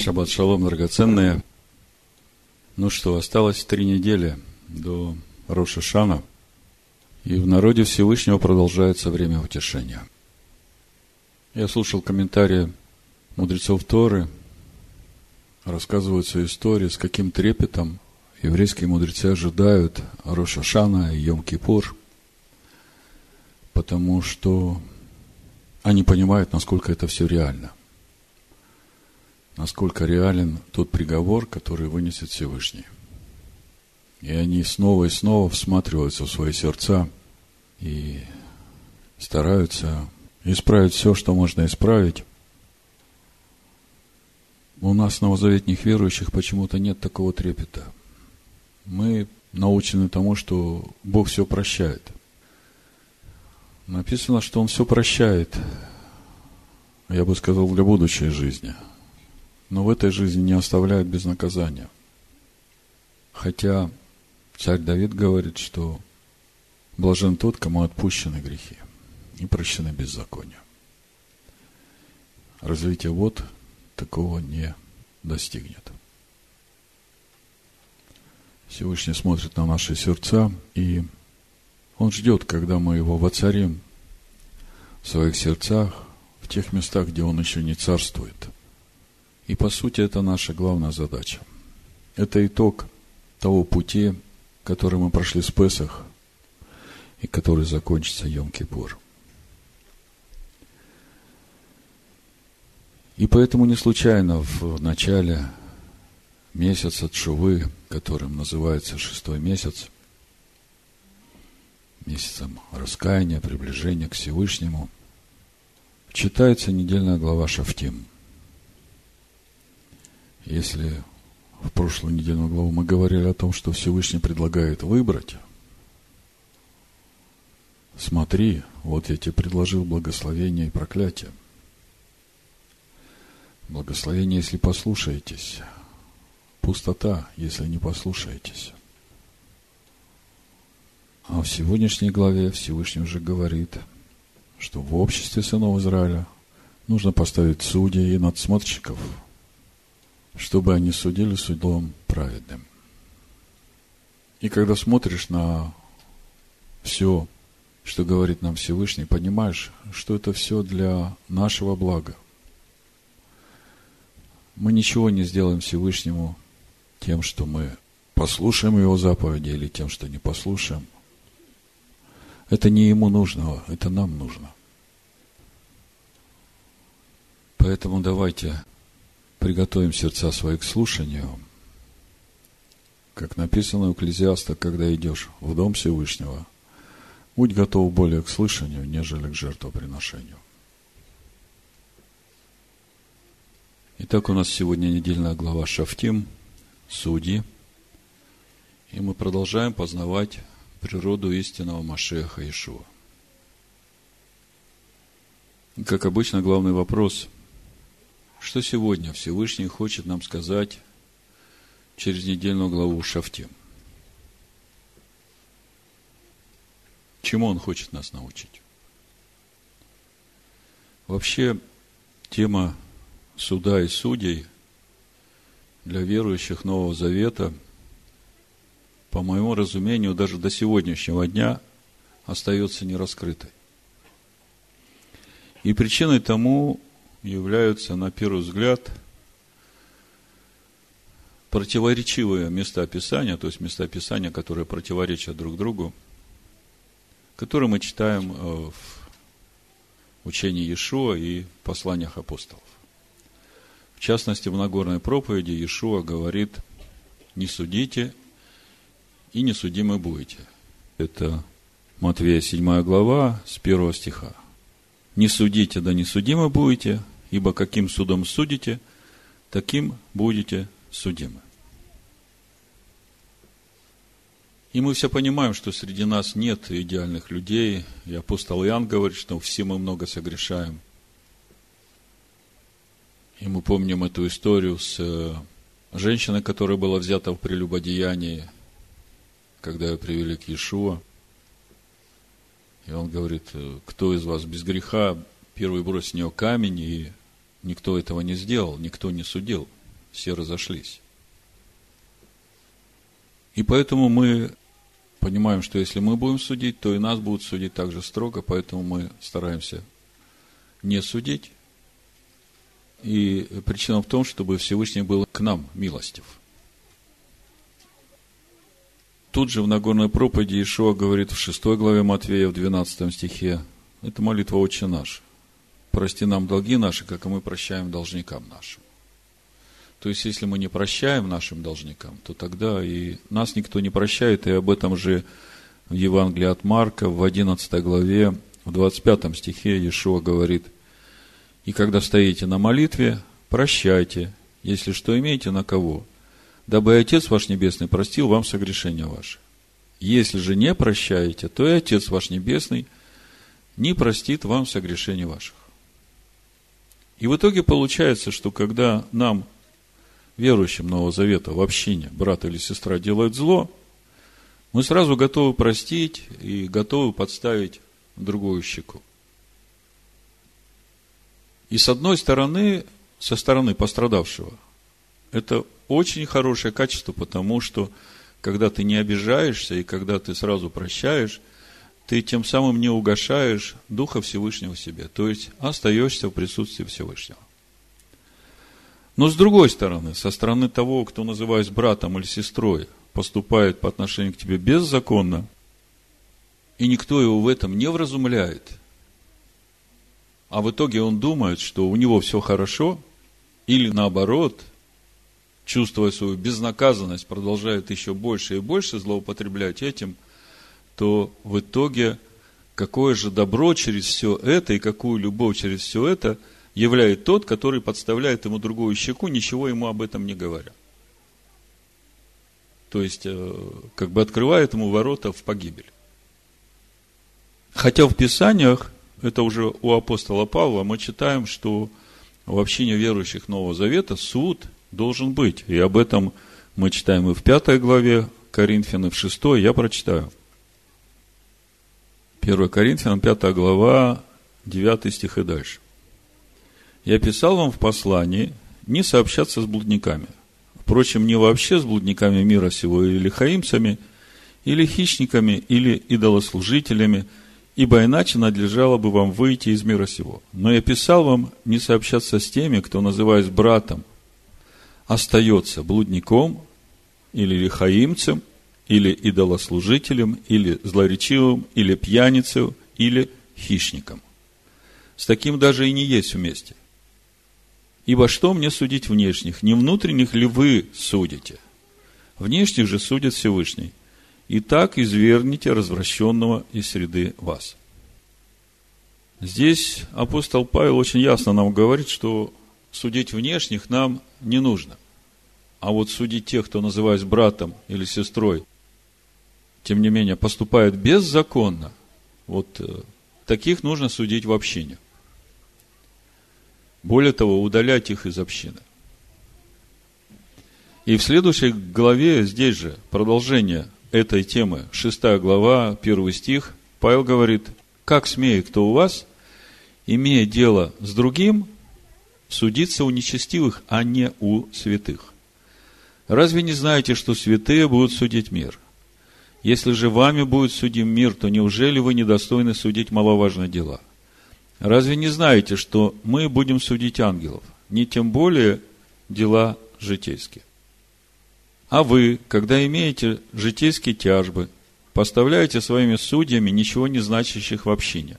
Шаббат шалом, драгоценные. Ну что, осталось три недели до Роша Шана, и в народе Всевышнего продолжается время утешения. Я слушал комментарии мудрецов Торы, рассказываются истории, с каким трепетом еврейские мудрецы ожидают Роша Шана и Йом-Кипур, потому что они понимают, насколько это все реально насколько реален тот приговор, который вынесет Всевышний. И они снова и снова всматриваются в свои сердца и стараются исправить все, что можно исправить. У нас, новозаветних верующих, почему-то нет такого трепета. Мы научены тому, что Бог все прощает. Написано, что Он все прощает, я бы сказал, для будущей жизни – но в этой жизни не оставляют без наказания. Хотя царь Давид говорит, что блажен тот, кому отпущены грехи и прощены беззакония. Развитие вот такого не достигнет. Всевышний смотрит на наши сердца, и Он ждет, когда мы его воцарим в своих сердцах, в тех местах, где Он еще не царствует – и по сути это наша главная задача. Это итог того пути, который мы прошли с Песах и который закончится Йом-Кипур. И поэтому не случайно в начале месяца Чувы, которым называется шестой месяц, месяцем раскаяния, приближения к Всевышнему, читается недельная глава Шафтим. Если в прошлую недельную главу мы говорили о том, что Всевышний предлагает выбрать, смотри, вот я тебе предложил благословение и проклятие. Благословение, если послушаетесь. Пустота, если не послушаетесь. А в сегодняшней главе Всевышний уже говорит, что в обществе сынов Израиля нужно поставить судей и надсмотрщиков – чтобы они судили судом праведным. И когда смотришь на все, что говорит нам Всевышний, понимаешь, что это все для нашего блага. Мы ничего не сделаем Всевышнему тем, что мы послушаем Его заповеди или тем, что не послушаем. Это не Ему нужно, это нам нужно. Поэтому давайте приготовим сердца свои к слушанию, как написано у Экклезиаста, когда идешь в Дом Всевышнего, будь готов более к слышанию, нежели к жертвоприношению. Итак, у нас сегодня недельная глава Шафтим, Судьи, и мы продолжаем познавать природу истинного Машеха Ишуа. Как обычно, главный вопрос – что сегодня Всевышний хочет нам сказать через недельную главу Шафтим? Чему Он хочет нас научить? Вообще, тема суда и судей для верующих Нового Завета, по моему разумению, даже до сегодняшнего дня остается нераскрытой. И причиной тому являются, на первый взгляд, противоречивые места Писания, то есть места Писания, которые противоречат друг другу, которые мы читаем э, в учении Иешуа и посланиях апостолов. В частности, в Нагорной проповеди Иешуа говорит, не судите и не судимы будете. Это Матвея 7 глава с 1 стиха. Не судите, да не судимы будете, ибо каким судом судите, таким будете судимы. И мы все понимаем, что среди нас нет идеальных людей. И апостол Иоанн говорит, что все мы много согрешаем. И мы помним эту историю с э, женщиной, которая была взята в прелюбодеянии, когда ее привели к Иешуа. И он говорит, «Э, кто из вас без греха, первый брось в нее камень, и никто этого не сделал, никто не судил. все разошлись. И поэтому мы понимаем, что если мы будем судить, то и нас будут судить так же строго, поэтому мы стараемся не судить. И причина в том, чтобы Всевышний был к нам милостив. Тут же в Нагорной проповеди Ишуа говорит в 6 главе Матвея, в 12 стихе, это молитва «Отче наш». «Прости нам долги наши, как и мы прощаем должникам нашим». То есть, если мы не прощаем нашим должникам, то тогда и нас никто не прощает, и об этом же в Евангелии от Марка в 11 главе, в 25 стихе Иешуа говорит, «И когда стоите на молитве, прощайте, если что имеете на кого, дабы Отец ваш Небесный простил вам согрешения ваши. Если же не прощаете, то и Отец ваш Небесный не простит вам согрешений ваших». И в итоге получается, что когда нам верующим Нового Завета в общине брат или сестра делают зло, мы сразу готовы простить и готовы подставить другую щеку. И с одной стороны, со стороны пострадавшего, это очень хорошее качество, потому что когда ты не обижаешься и когда ты сразу прощаешь, ты тем самым не угошаешь Духа Всевышнего себе, то есть остаешься в присутствии Всевышнего. Но с другой стороны, со стороны того, кто, называясь братом или сестрой, поступает по отношению к тебе беззаконно, и никто его в этом не вразумляет, а в итоге он думает, что у него все хорошо, или наоборот, чувствуя свою безнаказанность, продолжает еще больше и больше злоупотреблять этим, то в итоге какое же добро через все это и какую любовь через все это – являет тот, который подставляет ему другую щеку, ничего ему об этом не говоря. То есть, э, как бы открывает ему ворота в погибель. Хотя в Писаниях, это уже у апостола Павла, мы читаем, что в общине верующих Нового Завета суд должен быть. И об этом мы читаем и в пятой главе Коринфянам, в шестой, я прочитаю. 1 Коринфянам, пятая глава, 9 стих и дальше я писал вам в послании не сообщаться с блудниками. Впрочем, не вообще с блудниками мира сего, или хаимцами, или хищниками, или идолослужителями, ибо иначе надлежало бы вам выйти из мира сего. Но я писал вам не сообщаться с теми, кто, называясь братом, остается блудником, или лихаимцем, или идолослужителем, или злоречивым, или пьяницей, или хищником. С таким даже и не есть вместе. Ибо что мне судить внешних? Не внутренних ли вы судите? Внешних же судит Всевышний. И так извергните развращенного из среды вас. Здесь апостол Павел очень ясно нам говорит, что судить внешних нам не нужно. А вот судить тех, кто называется братом или сестрой, тем не менее, поступают беззаконно, вот э, таких нужно судить в общине. Более того, удалять их из общины. И в следующей главе, здесь же, продолжение этой темы, шестая глава, первый стих, Павел говорит, как смеет кто у вас, имея дело с другим, судиться у нечестивых, а не у святых. Разве не знаете, что святые будут судить мир? Если же вами будет судим мир, то неужели вы недостойны судить маловажные дела – Разве не знаете, что мы будем судить ангелов, не тем более дела житейские? А вы, когда имеете житейские тяжбы, поставляете своими судьями ничего не значащих в общине.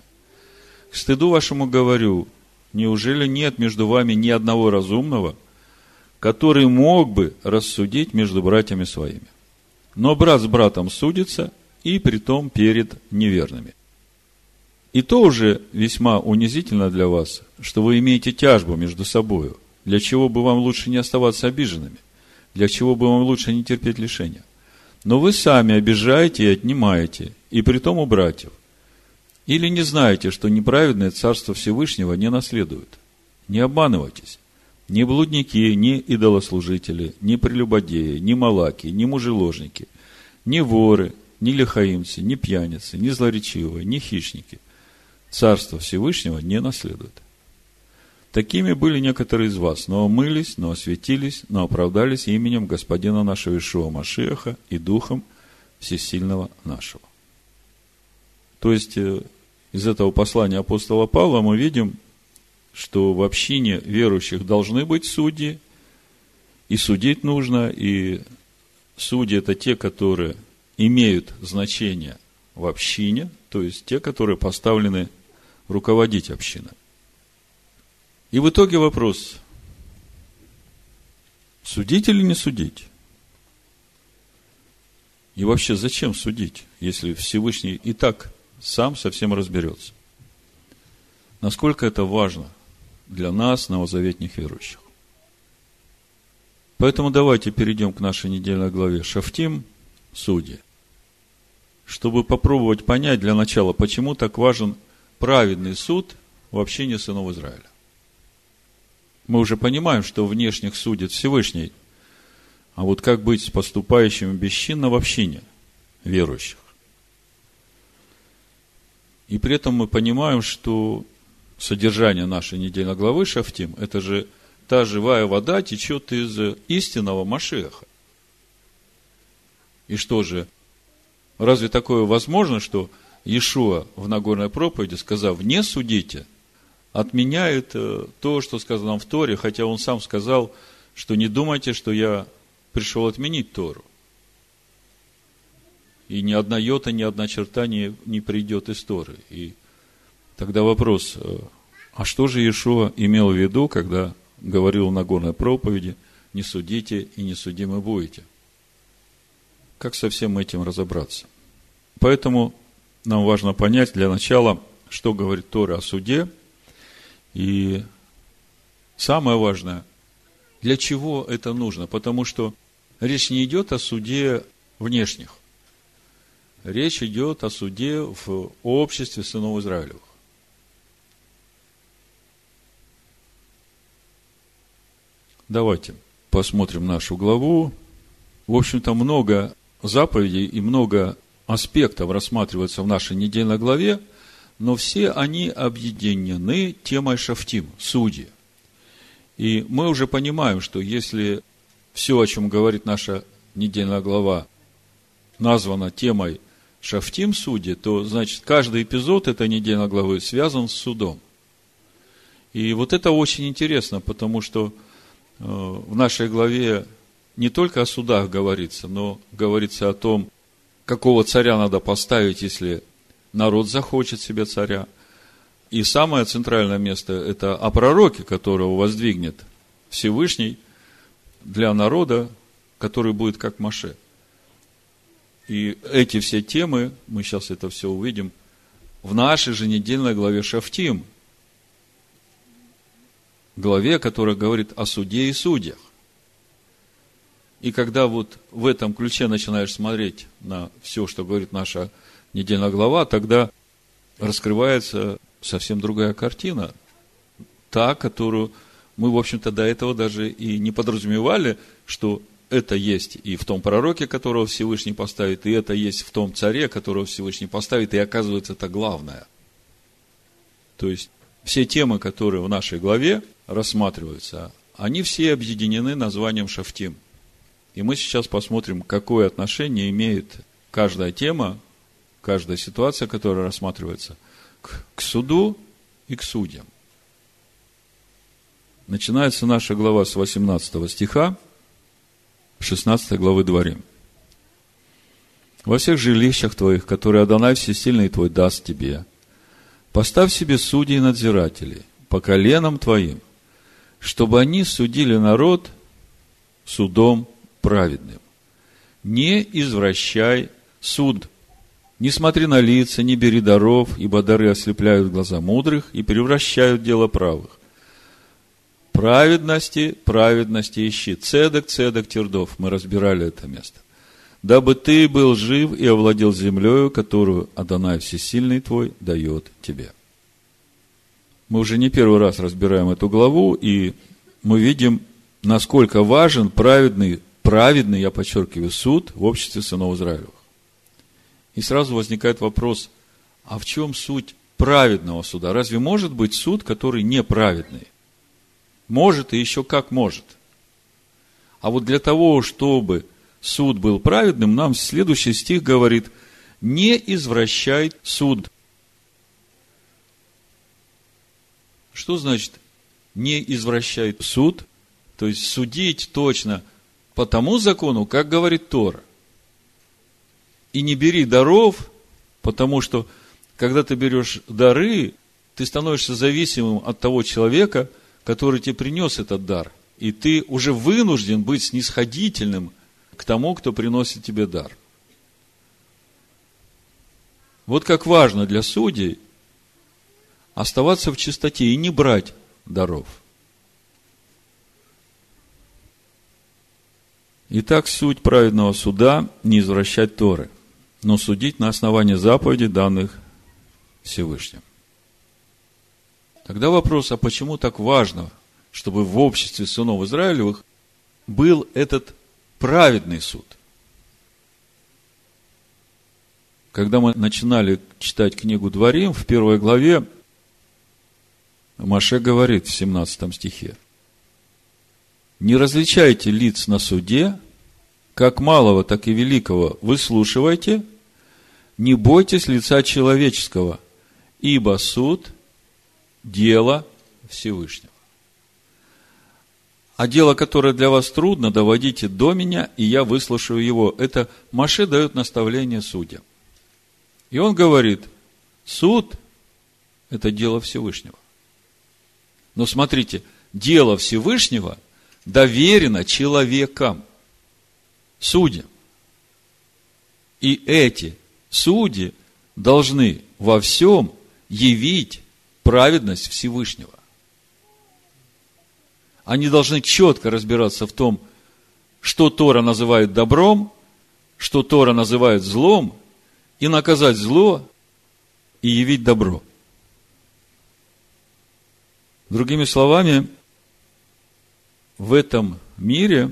К стыду вашему говорю, неужели нет между вами ни одного разумного, который мог бы рассудить между братьями своими? Но брат с братом судится, и притом перед неверными. И то уже весьма унизительно для вас, что вы имеете тяжбу между собою, для чего бы вам лучше не оставаться обиженными, для чего бы вам лучше не терпеть лишения. Но вы сами обижаете и отнимаете, и при том у братьев. Или не знаете, что неправедное Царство Всевышнего не наследует? Не обманывайтесь. Ни блудники, ни идолослужители, ни прелюбодеи, ни малаки, ни мужеложники, ни воры, ни лихаимцы, ни пьяницы, ни злоречивые, ни хищники – Царство Всевышнего не наследует. Такими были некоторые из вас, но омылись, но осветились, но оправдались именем Господина нашего Ишуа Машиаха и Духом Всесильного нашего. То есть, э, из этого послания апостола Павла мы видим, что в общине верующих должны быть судьи, и судить нужно, и судьи – это те, которые имеют значение в общине, то есть те, которые поставлены руководить общиной. И в итоге вопрос, судить или не судить? И вообще, зачем судить, если Всевышний и так сам совсем разберется? Насколько это важно для нас, новозаветних верующих? Поэтому давайте перейдем к нашей недельной главе Шафтим, судьи, чтобы попробовать понять для начала, почему так важен праведный суд в общине сынов Израиля. Мы уже понимаем, что внешних судит Всевышний, а вот как быть с поступающими бесчинно в общине верующих? И при этом мы понимаем, что содержание нашей недельной главы Шафтим – это же та живая вода течет из истинного Машеха. И что же, разве такое возможно, что Иешуа в Нагорной проповеди, сказав «не судите», отменяет э, то, что сказано в Торе, хотя он сам сказал, что не думайте, что я пришел отменить Тору. И ни одна йота, ни одна черта не, не придет из Торы. И тогда вопрос, э, а что же Иешуа имел в виду, когда говорил на горной проповеди, не судите и не судимы будете? Как со всем этим разобраться? Поэтому нам важно понять для начала, что говорит Тора о суде – и самое важное, для чего это нужно? Потому что речь не идет о суде внешних. Речь идет о суде в обществе сынов Израилевых. Давайте посмотрим нашу главу. В общем-то, много заповедей и много аспектов рассматривается в нашей недельной главе – но все они объединены темой Шафтим, судьи. И мы уже понимаем, что если все, о чем говорит наша недельная глава, названо темой Шафтим судьи, то, значит, каждый эпизод этой недельной главы связан с судом. И вот это очень интересно, потому что э, в нашей главе не только о судах говорится, но говорится о том, какого царя надо поставить, если народ захочет себе царя. И самое центральное место – это о пророке, которого воздвигнет Всевышний для народа, который будет как Маше. И эти все темы, мы сейчас это все увидим, в нашей же недельной главе Шафтим, главе, которая говорит о суде и судьях. И когда вот в этом ключе начинаешь смотреть на все, что говорит наша недельная глава, тогда раскрывается совсем другая картина. Та, которую мы, в общем-то, до этого даже и не подразумевали, что это есть и в том пророке, которого Всевышний поставит, и это есть в том царе, которого Всевышний поставит, и оказывается, это главное. То есть, все темы, которые в нашей главе рассматриваются, они все объединены названием Шафтим. И мы сейчас посмотрим, какое отношение имеет каждая тема каждая ситуация, которая рассматривается, к, к суду и к судьям. Начинается наша глава с 18 стиха, 16 главы Дворим. Во всех жилищах твоих, которые Адонай Всесильный твой даст тебе, поставь себе судей и надзирателей по коленам твоим, чтобы они судили народ судом праведным. Не извращай суд не смотри на лица, не бери даров, ибо дары ослепляют глаза мудрых и превращают дело правых. Праведности, праведности ищи. Цедок, цедок, тердов. Мы разбирали это место. Дабы ты был жив и овладел землею, которую Адонай Всесильный твой дает тебе. Мы уже не первый раз разбираем эту главу, и мы видим, насколько важен праведный, праведный, я подчеркиваю, суд в обществе сынов Израилевых. И сразу возникает вопрос, а в чем суть праведного суда? Разве может быть суд, который неправедный? Может и еще как может. А вот для того, чтобы суд был праведным, нам следующий стих говорит, не извращай суд. Что значит не извращай суд? То есть судить точно по тому закону, как говорит Тора. И не бери даров, потому что, когда ты берешь дары, ты становишься зависимым от того человека, который тебе принес этот дар. И ты уже вынужден быть снисходительным к тому, кто приносит тебе дар. Вот как важно для судей оставаться в чистоте и не брать даров. Итак, суть праведного суда – не извращать Торы, но судить на основании заповедей, данных Всевышним. Тогда вопрос, а почему так важно, чтобы в обществе сынов Израилевых был этот праведный суд? Когда мы начинали читать книгу Дворим, в первой главе Маше говорит в 17 стихе – не различайте лиц на суде, как малого, так и великого выслушивайте, не бойтесь лица человеческого, ибо суд – дело Всевышнего. А дело, которое для вас трудно, доводите до меня, и я выслушаю его. Это Маше дает наставление судьям. И он говорит, суд – это дело Всевышнего. Но смотрите, дело Всевышнего – доверено человекам, судьям. И эти судьи должны во всем явить праведность Всевышнего. Они должны четко разбираться в том, что Тора называет добром, что Тора называет злом, и наказать зло, и явить добро. Другими словами, в этом мире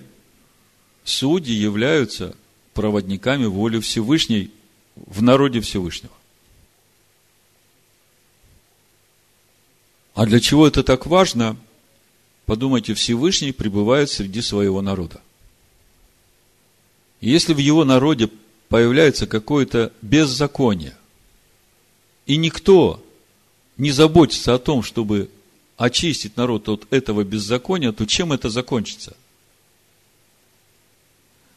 судьи являются проводниками воли Всевышней в народе Всевышнего. А для чего это так важно? Подумайте, Всевышний пребывает среди своего народа. если в его народе появляется какое-то беззаконие, и никто не заботится о том, чтобы очистить народ от этого беззакония, то чем это закончится?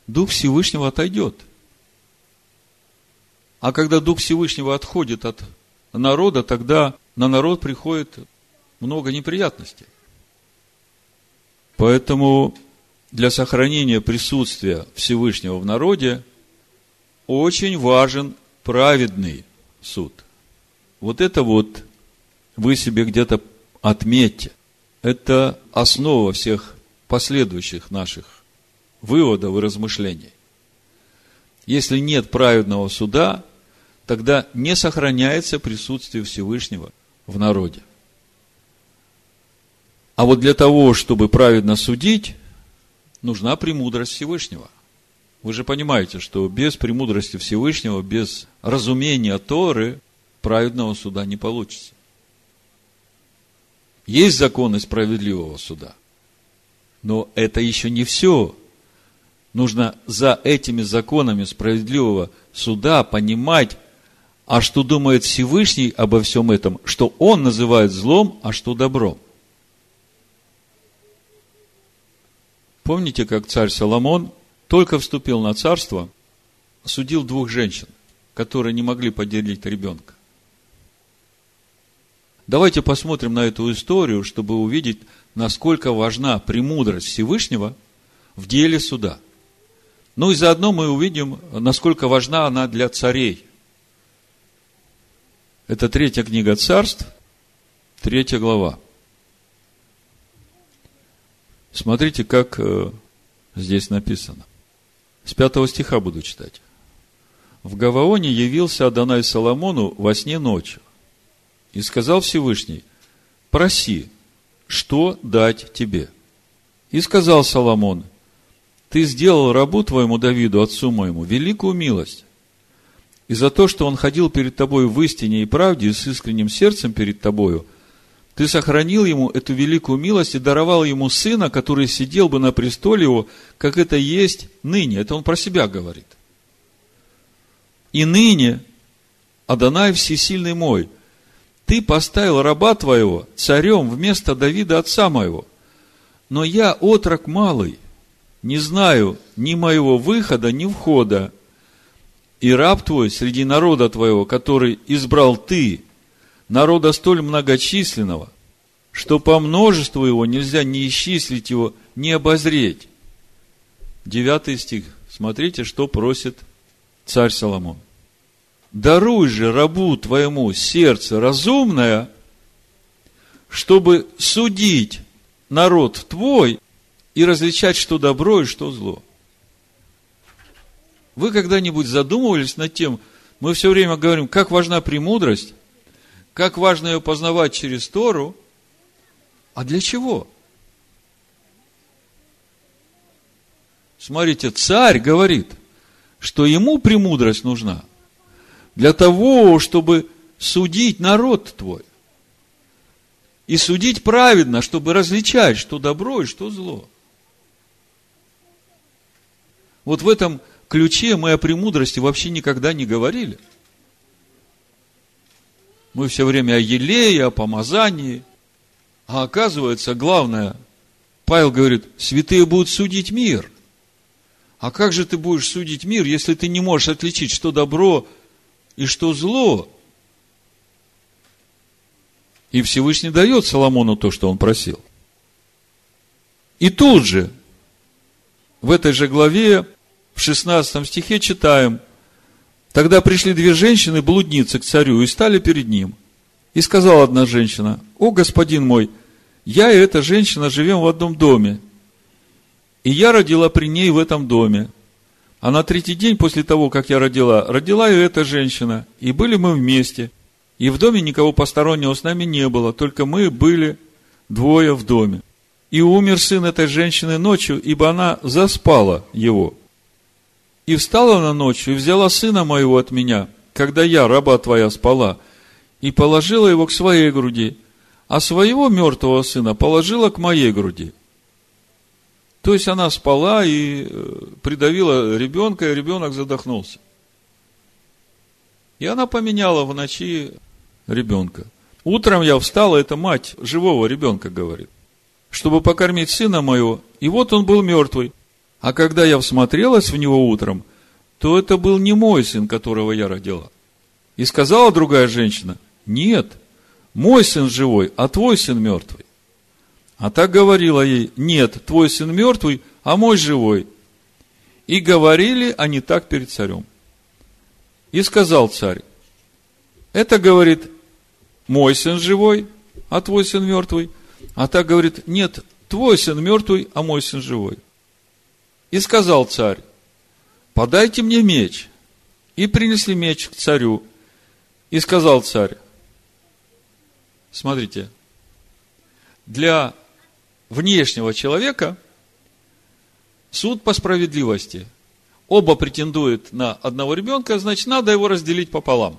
Дух Всевышнего отойдет. А когда Дух Всевышнего отходит от народа, тогда на народ приходит много неприятностей. Поэтому для сохранения присутствия Всевышнего в народе очень важен праведный суд. Вот это вот вы себе где-то отметьте. Это основа всех последующих наших выводов и размышлений. Если нет праведного суда, тогда не сохраняется присутствие Всевышнего в народе. А вот для того, чтобы праведно судить, нужна премудрость Всевышнего. Вы же понимаете, что без премудрости Всевышнего, без разумения Торы, праведного суда не получится. Есть законы справедливого суда. Но это еще не все. Нужно за этими законами справедливого суда понимать, а что думает Всевышний обо всем этом, что он называет злом, а что добром. Помните, как царь Соломон только вступил на царство, судил двух женщин, которые не могли поделить ребенка. Давайте посмотрим на эту историю, чтобы увидеть, насколько важна премудрость Всевышнего в деле суда. Ну и заодно мы увидим, насколько важна она для царей. Это третья книга царств, третья глава. Смотрите, как э, здесь написано. С пятого стиха буду читать. В Гаваоне явился Адонай Соломону во сне ночью и сказал Всевышний, проси, что дать тебе. И сказал Соломон, ты сделал рабу твоему Давиду, отцу моему, великую милость. И за то, что он ходил перед тобой в истине и правде, и с искренним сердцем перед тобою, ты сохранил ему эту великую милость и даровал ему сына, который сидел бы на престоле его, как это есть ныне. Это он про себя говорит. И ныне, Адонай всесильный мой, ты поставил раба твоего царем вместо Давида отца моего. Но я отрок малый, не знаю ни моего выхода, ни входа. И раб твой среди народа твоего, который избрал ты, народа столь многочисленного, что по множеству его нельзя ни исчислить его, ни обозреть. Девятый стих. Смотрите, что просит царь Соломон. Даруй же рабу твоему сердце разумное, чтобы судить народ твой и различать, что добро и что зло. Вы когда-нибудь задумывались над тем, мы все время говорим, как важна премудрость, как важно ее познавать через Тору, а для чего? Смотрите, царь говорит, что ему премудрость нужна для того, чтобы судить народ твой. И судить праведно, чтобы различать, что добро и что зло. Вот в этом ключе мы о премудрости вообще никогда не говорили – мы все время о елее, о помазании. А оказывается, главное, Павел говорит, святые будут судить мир. А как же ты будешь судить мир, если ты не можешь отличить, что добро и что зло? И Всевышний дает Соломону то, что он просил. И тут же, в этой же главе, в 16 стихе читаем – Тогда пришли две женщины-блудницы к царю и стали перед ним. И сказала одна женщина, «О, господин мой, я и эта женщина живем в одном доме, и я родила при ней в этом доме. А на третий день после того, как я родила, родила и эта женщина, и были мы вместе. И в доме никого постороннего с нами не было, только мы были двое в доме. И умер сын этой женщины ночью, ибо она заспала его. И встала она ночью и взяла сына моего от меня, когда я, раба твоя, спала, и положила его к своей груди, а своего мертвого сына положила к моей груди. То есть она спала и э, придавила ребенка, и ребенок задохнулся. И она поменяла в ночи ребенка. Утром я встала, это мать живого ребенка говорит, чтобы покормить сына моего, и вот он был мертвый. А когда я всмотрелась в него утром, то это был не мой сын, которого я родила. И сказала другая женщина, нет, мой сын живой, а твой сын мертвый. А так говорила ей, нет, твой сын мертвый, а мой живой. И говорили они так перед царем. И сказал царь, это говорит, мой сын живой, а твой сын мертвый. А так говорит, нет, твой сын мертвый, а мой сын живой. И сказал царь, подайте мне меч. И принесли меч к царю. И сказал царь, смотрите, для внешнего человека суд по справедливости. Оба претендуют на одного ребенка, значит, надо его разделить пополам.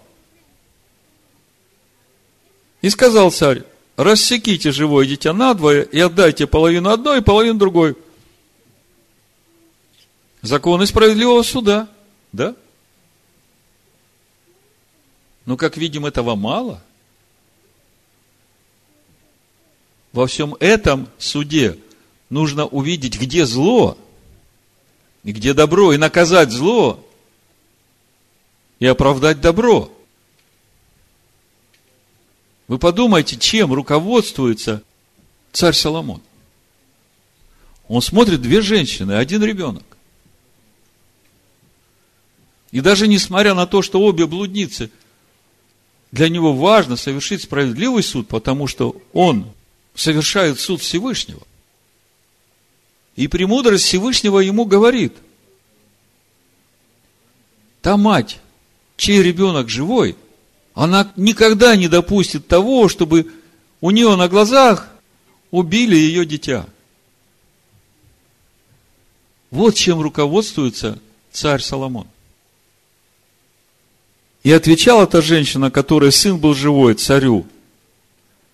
И сказал царь, рассеките живое дитя надвое и отдайте половину одной и половину другой – Законы справедливого суда, да? Но, как видим, этого мало. Во всем этом суде нужно увидеть, где зло, и где добро, и наказать зло, и оправдать добро. Вы подумайте, чем руководствуется царь Соломон. Он смотрит две женщины, один ребенок. И даже несмотря на то, что обе блудницы, для него важно совершить справедливый суд, потому что он совершает суд Всевышнего. И премудрость Всевышнего ему говорит, та мать, чей ребенок живой, она никогда не допустит того, чтобы у нее на глазах убили ее дитя. Вот чем руководствуется царь Соломон. И отвечала та женщина, которой сын был живой, царю.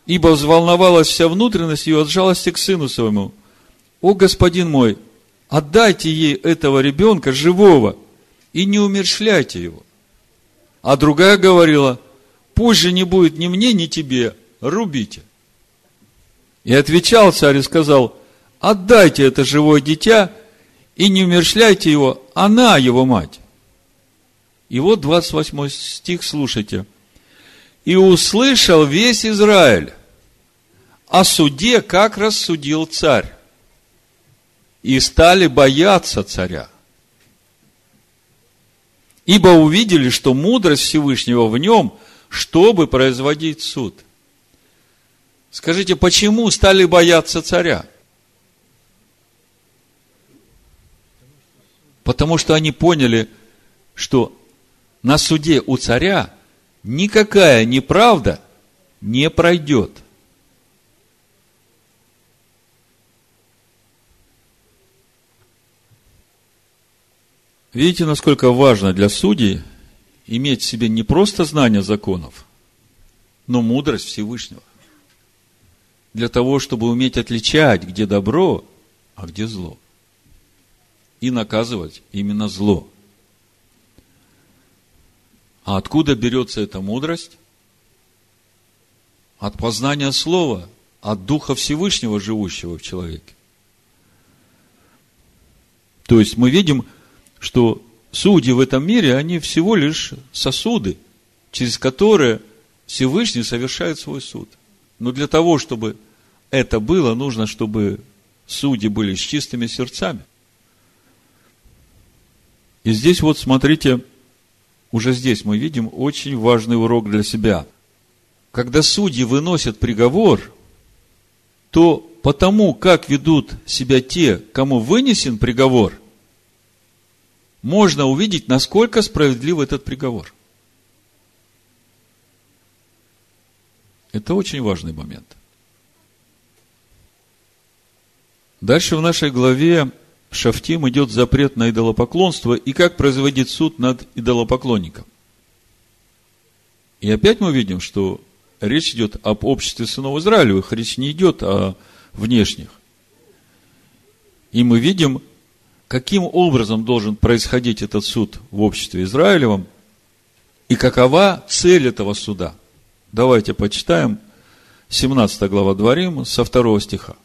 ибо взволновалась вся внутренность ее от жалости к сыну своему. О, господин мой, отдайте ей этого ребенка живого и не умершляйте его. А другая говорила, пусть же не будет ни мне, ни тебе, рубите. И отвечал царь и сказал, отдайте это живое дитя и не умершляйте его, она его мать. И вот 28 стих, слушайте. И услышал весь Израиль о суде, как рассудил царь. И стали бояться царя. Ибо увидели, что мудрость Всевышнего в нем, чтобы производить суд. Скажите, почему стали бояться царя? Потому что они поняли, что на суде у царя никакая неправда не пройдет. Видите, насколько важно для судей иметь в себе не просто знание законов, но мудрость Всевышнего. Для того, чтобы уметь отличать, где добро, а где зло. И наказывать именно зло. А откуда берется эта мудрость? От познания Слова, от Духа Всевышнего, живущего в человеке. То есть мы видим, что судьи в этом мире, они всего лишь сосуды, через которые Всевышний совершает свой суд. Но для того, чтобы это было, нужно, чтобы судьи были с чистыми сердцами. И здесь вот смотрите, уже здесь мы видим очень важный урок для себя. Когда судьи выносят приговор, то потому, как ведут себя те, кому вынесен приговор, можно увидеть, насколько справедлив этот приговор. Это очень важный момент. Дальше в нашей главе Шафтим идет запрет на идолопоклонство и как производить суд над идолопоклонником. И опять мы видим, что речь идет об обществе сынов Израилевых, речь не идет о внешних. И мы видим, каким образом должен происходить этот суд в обществе Израилевом и какова цель этого суда. Давайте почитаем 17 глава Дворим со второго стиха.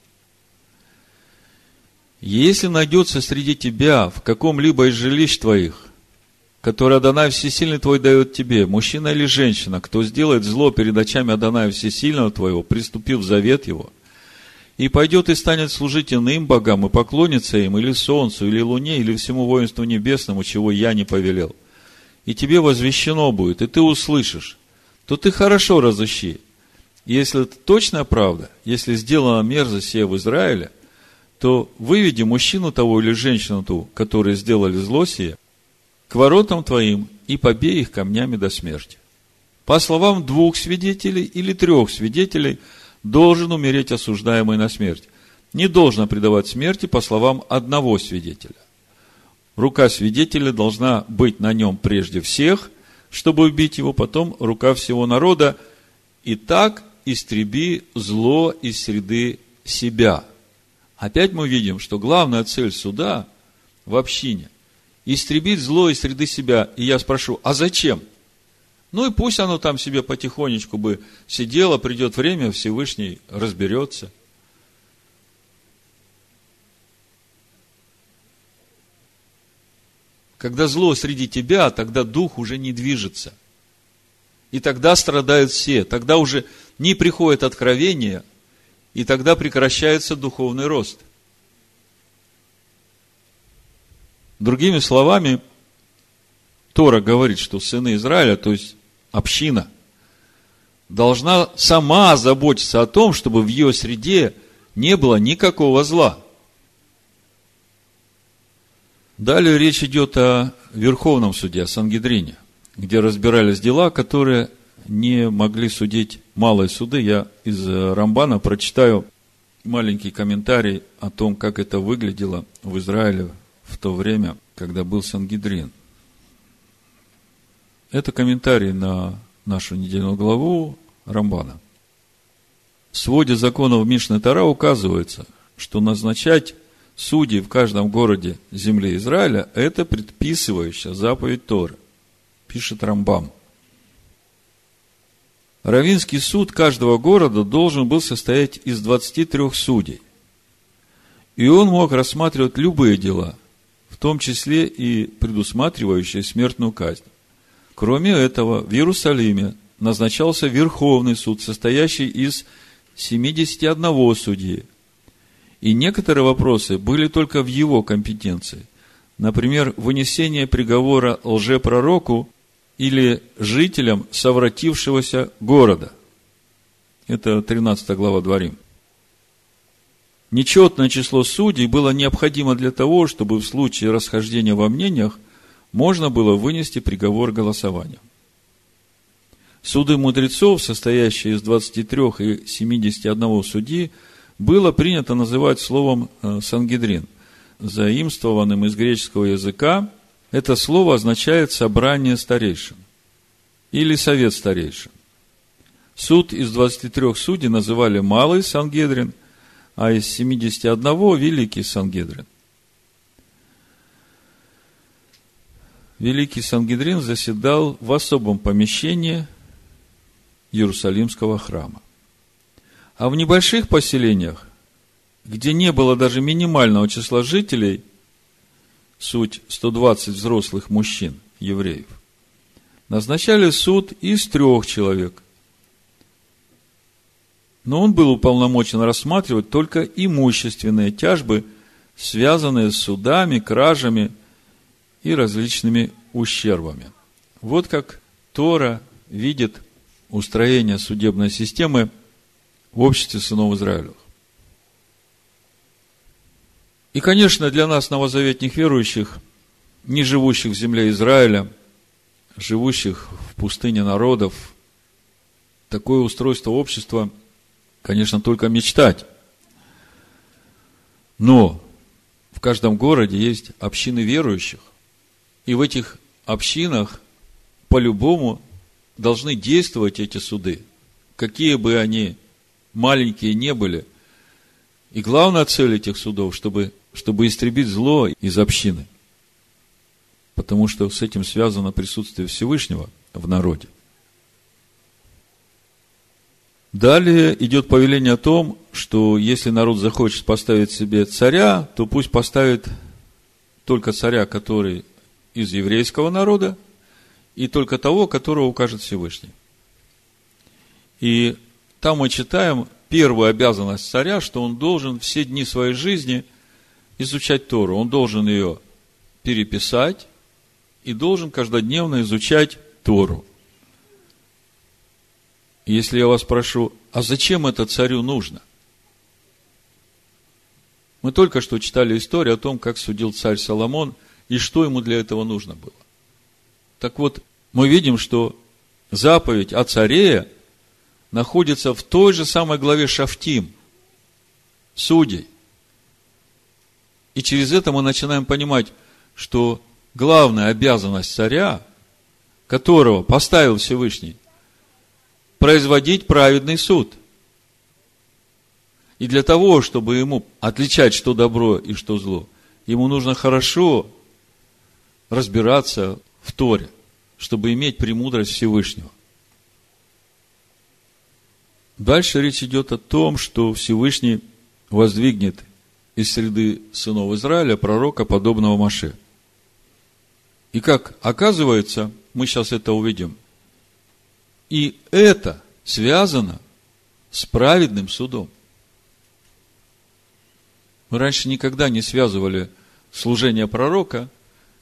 Если найдется среди тебя в каком-либо из жилищ твоих, которое Адонай Всесильный твой дает тебе, мужчина или женщина, кто сделает зло перед очами Адоная Всесильного твоего, приступив завет его, и пойдет и станет служить иным богам, и поклонится им, или солнцу, или луне, или всему воинству небесному, чего я не повелел, и тебе возвещено будет, и ты услышишь, то ты хорошо разыщи. Если это точная правда, если сделана мерзость сия в Израиле – то выведи мужчину того или женщину ту, которые сделали зло сие, к воротам твоим и побей их камнями до смерти. По словам двух свидетелей или трех свидетелей, должен умереть осуждаемый на смерть. Не должно предавать смерти по словам одного свидетеля. Рука свидетеля должна быть на нем прежде всех, чтобы убить его, потом рука всего народа, и так истреби зло из среды себя – Опять мы видим, что главная цель суда в общине – истребить зло из среды себя. И я спрошу, а зачем? Ну и пусть оно там себе потихонечку бы сидело, придет время, Всевышний разберется. Когда зло среди тебя, тогда дух уже не движется. И тогда страдают все. Тогда уже не приходит откровение – и тогда прекращается духовный рост. Другими словами, Тора говорит, что сыны Израиля, то есть община, должна сама заботиться о том, чтобы в ее среде не было никакого зла. Далее речь идет о Верховном суде, о Сангидрине, где разбирались дела, которые не могли судить малые суды. Я из Рамбана прочитаю маленький комментарий о том, как это выглядело в Израиле в то время, когда был Сангидрин. Это комментарий на нашу недельную главу Рамбана. В своде законов Мишны Тара указывается, что назначать судей в каждом городе земли Израиля – это предписывающая заповедь Торы, пишет Рамбам. Равинский суд каждого города должен был состоять из 23 судей. И он мог рассматривать любые дела, в том числе и предусматривающие смертную казнь. Кроме этого, в Иерусалиме назначался Верховный суд, состоящий из 71 судьи. И некоторые вопросы были только в его компетенции. Например, вынесение приговора лжепророку или жителям совратившегося города. Это 13 глава Дворим. Нечетное число судей было необходимо для того, чтобы в случае расхождения во мнениях можно было вынести приговор голосованием. Суды мудрецов, состоящие из 23 и 71 судьи, было принято называть словом э, «сангидрин», заимствованным из греческого языка – это слово означает собрание старейшин или совет старейшин. Суд из 23 судей называли Малый Сангедрин, а из 71 Великий Сангедрин. Великий Сангедрин заседал в особом помещении Иерусалимского храма. А в небольших поселениях, где не было даже минимального числа жителей – суть 120 взрослых мужчин, евреев, назначали суд из трех человек. Но он был уполномочен рассматривать только имущественные тяжбы, связанные с судами, кражами и различными ущербами. Вот как Тора видит устроение судебной системы в обществе сынов Израилевых. И, конечно, для нас, новозаветных верующих, не живущих в земле Израиля, живущих в пустыне народов, такое устройство общества, конечно, только мечтать. Но в каждом городе есть общины верующих, и в этих общинах по-любому должны действовать эти суды, какие бы они маленькие не были. И главная цель этих судов, чтобы чтобы истребить зло из общины. Потому что с этим связано присутствие Всевышнего в народе. Далее идет повеление о том, что если народ захочет поставить себе царя, то пусть поставит только царя, который из еврейского народа, и только того, которого укажет Всевышний. И там мы читаем первую обязанность царя, что он должен все дни своей жизни изучать Тору, он должен ее переписать и должен каждодневно изучать Тору. Если я вас спрошу, а зачем это царю нужно? Мы только что читали историю о том, как судил царь Соломон и что ему для этого нужно было. Так вот, мы видим, что заповедь о царе находится в той же самой главе Шафтим, судей. И через это мы начинаем понимать, что главная обязанность царя, которого поставил Всевышний, производить праведный суд. И для того, чтобы ему отличать, что добро и что зло, ему нужно хорошо разбираться в Торе, чтобы иметь премудрость Всевышнего. Дальше речь идет о том, что Всевышний воздвигнет из среды сынов Израиля пророка, подобного Маше. И как оказывается, мы сейчас это увидим, и это связано с праведным судом. Мы раньше никогда не связывали служение пророка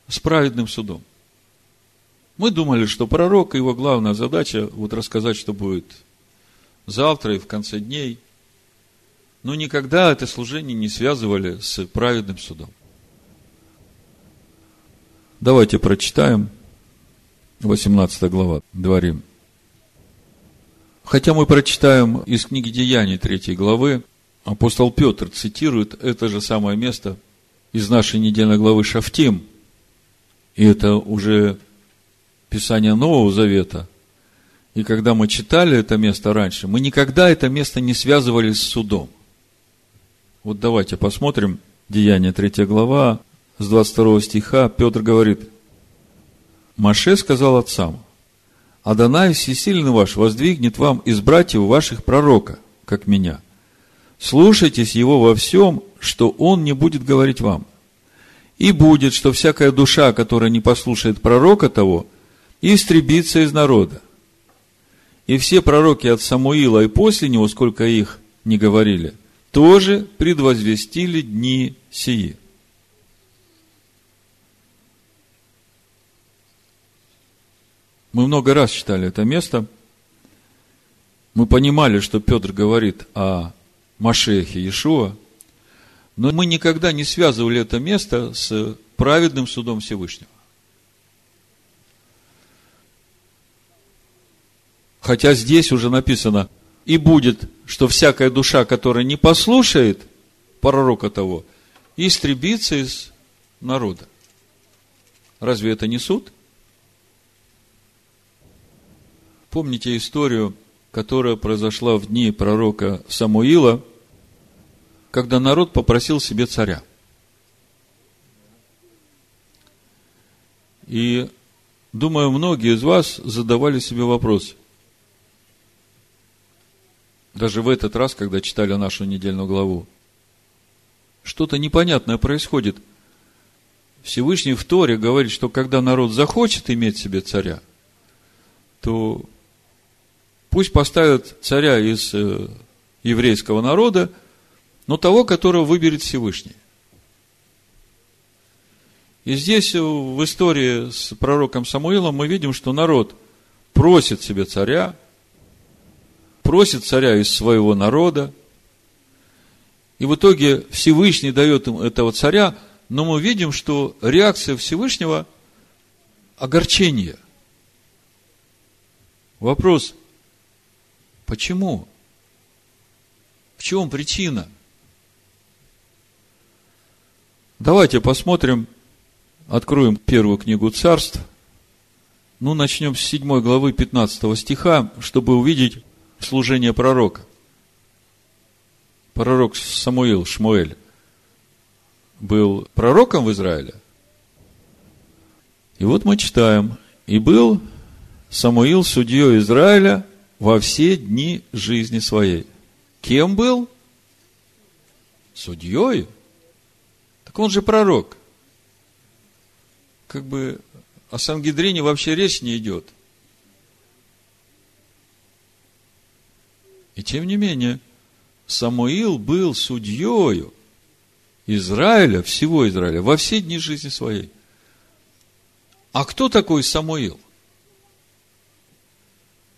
с праведным судом. Мы думали, что пророк, его главная задача вот рассказать, что будет завтра и в конце дней – но никогда это служение не связывали с праведным судом. Давайте прочитаем 18 глава, Дворим. Хотя мы прочитаем из книги Деяний 3 главы, апостол Петр цитирует это же самое место из нашей недельной главы Шафтим. И это уже Писание Нового Завета. И когда мы читали это место раньше, мы никогда это место не связывали с судом. Вот давайте посмотрим Деяние 3 глава, с 22 стиха Петр говорит, Маше сказал отцам, Адонай всесильный ваш воздвигнет вам из братьев ваших пророка, как меня. Слушайтесь его во всем, что он не будет говорить вам. И будет, что всякая душа, которая не послушает пророка того, истребится из народа. И все пророки от Самуила и после него, сколько их не говорили, тоже предвозвестили дни сии. Мы много раз читали это место. Мы понимали, что Петр говорит о Машехе Иешуа, но мы никогда не связывали это место с праведным судом Всевышнего. Хотя здесь уже написано, и будет, что всякая душа, которая не послушает пророка того, истребится из народа. Разве это не суд? Помните историю, которая произошла в дни пророка Самуила, когда народ попросил себе царя. И, думаю, многие из вас задавали себе вопрос. Даже в этот раз, когда читали нашу недельную главу. Что-то непонятное происходит. Всевышний в Торе говорит, что когда народ захочет иметь себе царя, то Пусть поставят царя из э, еврейского народа, но того, которого выберет Всевышний. И здесь э, в истории с пророком Самуилом мы видим, что народ просит себе царя, просит царя из своего народа, и в итоге Всевышний дает им этого царя, но мы видим, что реакция Всевышнего – огорчение. Вопрос, Почему? В чем причина? Давайте посмотрим, откроем первую книгу царств. Ну, начнем с 7 главы 15 стиха, чтобы увидеть служение пророка. Пророк Самуил, Шмуэль, был пророком в Израиле. И вот мы читаем, и был Самуил судьей Израиля во все дни жизни своей. Кем был? Судьей? Так он же пророк. Как бы о Сангидрине вообще речь не идет. И тем не менее, Самуил был судьею Израиля, всего Израиля, во все дни жизни своей. А кто такой Самуил?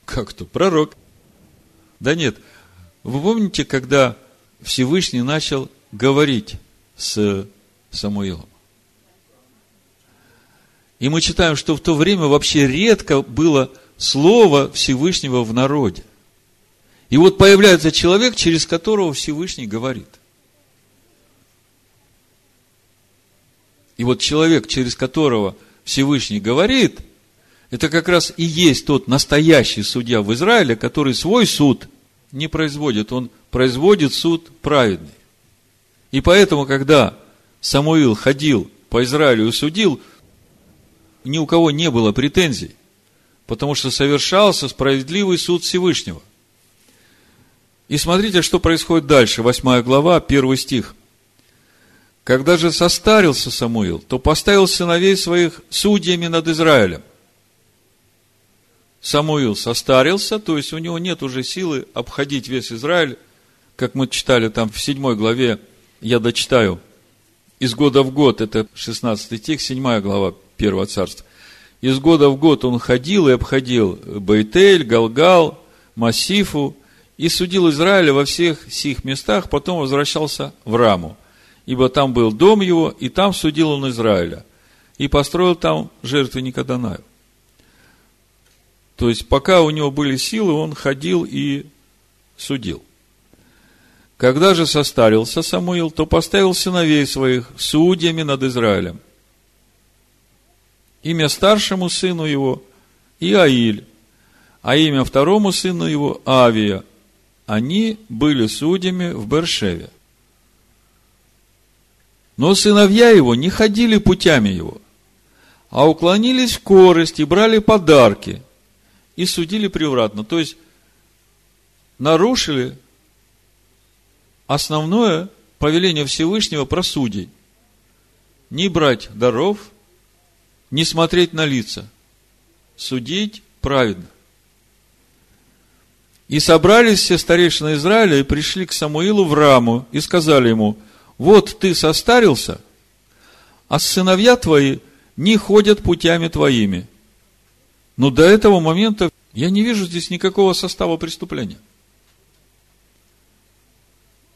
Как то? Пророк. Да нет. Вы помните, когда Всевышний начал говорить с Самуилом? И мы читаем, что в то время вообще редко было слово Всевышнего в народе. И вот появляется человек, через которого Всевышний говорит. И вот человек, через которого Всевышний говорит – это как раз и есть тот настоящий судья в Израиле, который свой суд не производит, он производит суд праведный. И поэтому, когда Самуил ходил по Израилю и судил, ни у кого не было претензий, потому что совершался справедливый суд Всевышнего. И смотрите, что происходит дальше, 8 глава, 1 стих. Когда же состарился Самуил, то поставил сыновей своих судьями над Израилем – Самуил состарился, то есть у него нет уже силы обходить весь Израиль, как мы читали там в 7 главе, я дочитаю, из года в год, это 16 стих, 7 глава 1 царства. Из года в год он ходил и обходил Бейтель, Галгал, Массифу, и судил Израиля во всех сих местах, потом возвращался в Раму, ибо там был дом его, и там судил он Израиля, и построил там жертвенника Данаю. То есть, пока у него были силы, он ходил и судил. Когда же состарился Самуил, то поставил сыновей своих судьями над Израилем. Имя старшему сыну его – Иаиль, а имя второму сыну его Авия. Они были судьями в Бершеве. Но сыновья его не ходили путями его, а уклонились в корость и брали подарки и судили превратно. То есть, нарушили основное повеление Всевышнего про судей. Не брать даров, не смотреть на лица, судить праведно. И собрались все старейшины Израиля и пришли к Самуилу в Раму и сказали ему, вот ты состарился, а сыновья твои не ходят путями твоими. Но до этого момента я не вижу здесь никакого состава преступления.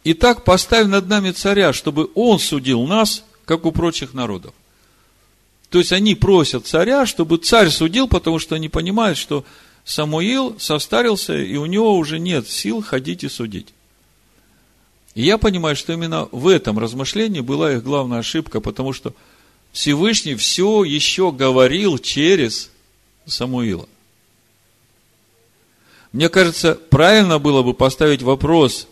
Итак, поставь над нами царя, чтобы он судил нас, как у прочих народов. То есть они просят царя, чтобы царь судил, потому что они понимают, что Самуил состарился, и у него уже нет сил ходить и судить. И я понимаю, что именно в этом размышлении была их главная ошибка, потому что Всевышний все еще говорил через Самуила. Мне кажется, правильно было бы поставить вопрос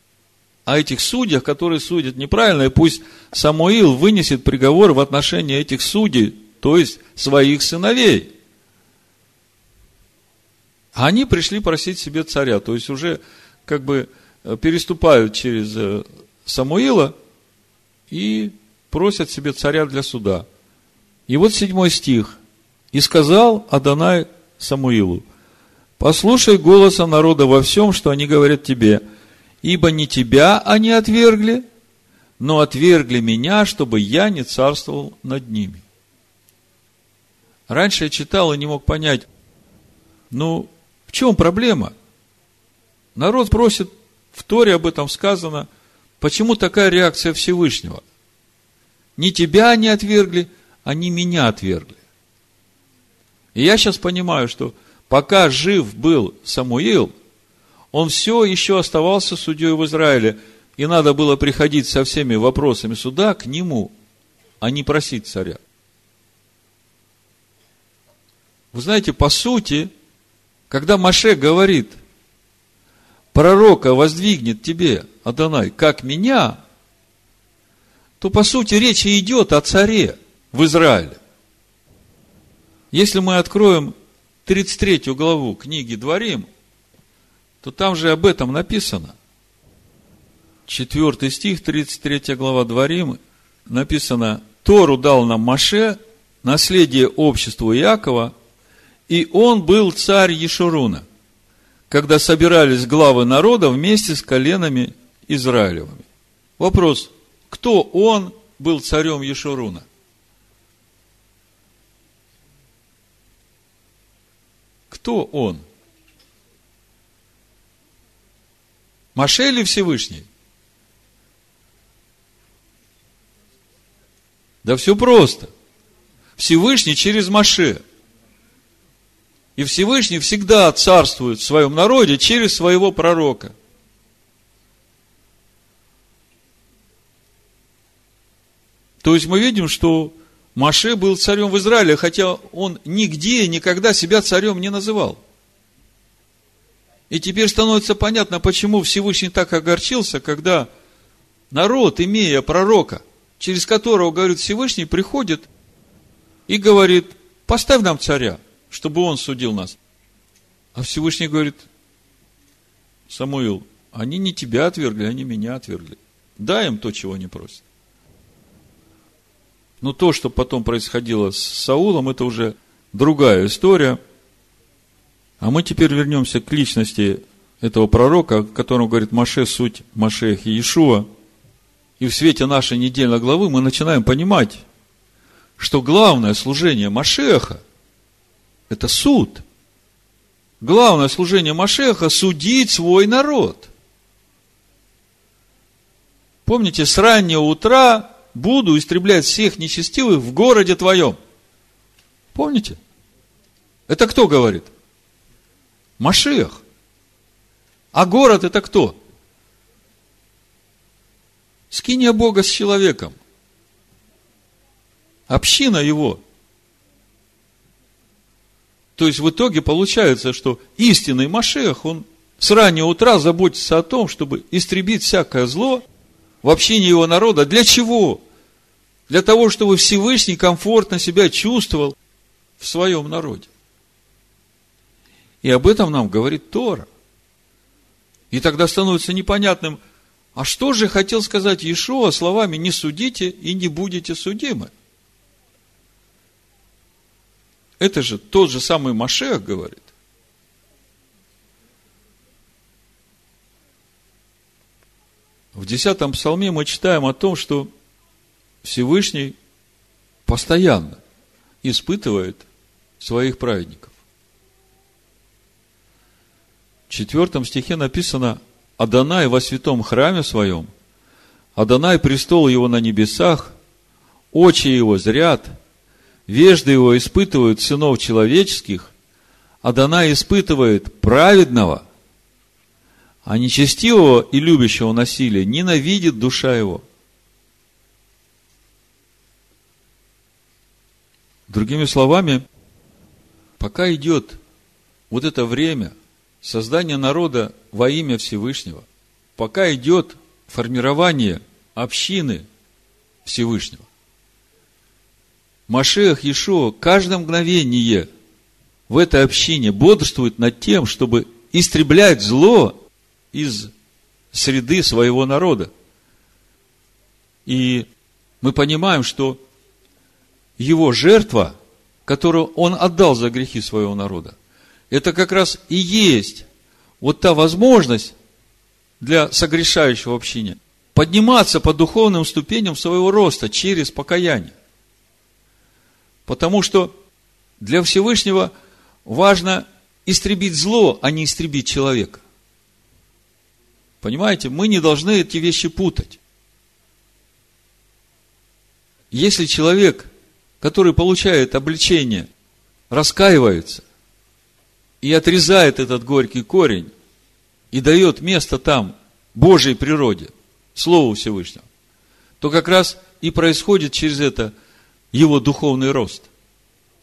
о этих судьях, которые судят неправильно, и пусть Самуил вынесет приговор в отношении этих судей, то есть своих сыновей. А они пришли просить себе царя, то есть уже как бы э, переступают через э, Самуила и просят себе царя для суда. И вот седьмой стих. «И сказал Адонай Самуилу, послушай голоса народа во всем, что они говорят тебе, ибо не тебя они отвергли, но отвергли меня, чтобы я не царствовал над ними. Раньше я читал и не мог понять, ну, чем проблема? Народ просит, в Торе об этом сказано, почему такая реакция Всевышнего? Не тебя они отвергли, они меня отвергли. И я сейчас понимаю, что пока жив был Самуил – он все еще оставался судьей в Израиле, и надо было приходить со всеми вопросами суда к нему, а не просить царя. Вы знаете, по сути, когда Маше говорит, пророка воздвигнет тебе, Адонай, как меня, то, по сути, речь идет о царе в Израиле. Если мы откроем 33 главу книги Дворим, то там же об этом написано. Четвертый стих, 33 глава Дворим, написано, Тору дал нам Маше, наследие обществу Иакова, и он был царь Ешуруна, когда собирались главы народа вместе с коленами Израилевыми. Вопрос, кто он был царем Ешуруна? Кто он? Маше или Всевышний? Да все просто. Всевышний через Маше. И Всевышний всегда царствует в своем народе через своего пророка. То есть мы видим, что Маше был царем в Израиле, хотя он нигде никогда себя царем не называл. И теперь становится понятно, почему Всевышний так огорчился, когда народ, имея пророка, через которого, говорит Всевышний, приходит и говорит, поставь нам царя, чтобы он судил нас. А Всевышний говорит, Самуил, они не тебя отвергли, они меня отвергли. Дай им то, чего они просят. Но то, что потом происходило с Саулом, это уже другая история – а мы теперь вернемся к личности этого пророка, о котором говорит Маше, суть Машех и Иешуа. И в свете нашей недельной главы мы начинаем понимать, что главное служение Машеха – это суд. Главное служение Машеха – судить свой народ. Помните, с раннего утра буду истреблять всех нечестивых в городе твоем. Помните? Это кто говорит? Машех. А город это кто? Скиния Бога с человеком. Община его. То есть в итоге получается, что истинный Машех, он с раннего утра заботится о том, чтобы истребить всякое зло в общении его народа. Для чего? Для того, чтобы Всевышний комфортно себя чувствовал в своем народе. И об этом нам говорит Тора. И тогда становится непонятным, а что же хотел сказать Иешуа словами «не судите и не будете судимы»? Это же тот же самый Машех говорит. В десятом псалме мы читаем о том, что Всевышний постоянно испытывает своих праведников. В четвертом стихе написано Адонай во святом храме своем, Адонай престол его на небесах, очи его зрят, вежды его испытывают сынов человеческих, Адонай испытывает праведного, а нечестивого и любящего насилия ненавидит душа его. Другими словами, пока идет вот это время создания народа во имя Всевышнего, пока идет формирование общины Всевышнего, Машех Ешо каждое мгновение в этой общине бодрствует над тем, чтобы истреблять зло из среды своего народа. И мы понимаем, что его жертва, которую он отдал за грехи своего народа, это как раз и есть вот та возможность для согрешающего общине подниматься по духовным ступеням своего роста через покаяние. Потому что для Всевышнего важно истребить зло, а не истребить человека. Понимаете, мы не должны эти вещи путать. Если человек, который получает обличение, раскаивается и отрезает этот горький корень и дает место там Божьей природе, Слову Всевышнего, то как раз и происходит через это его духовный рост.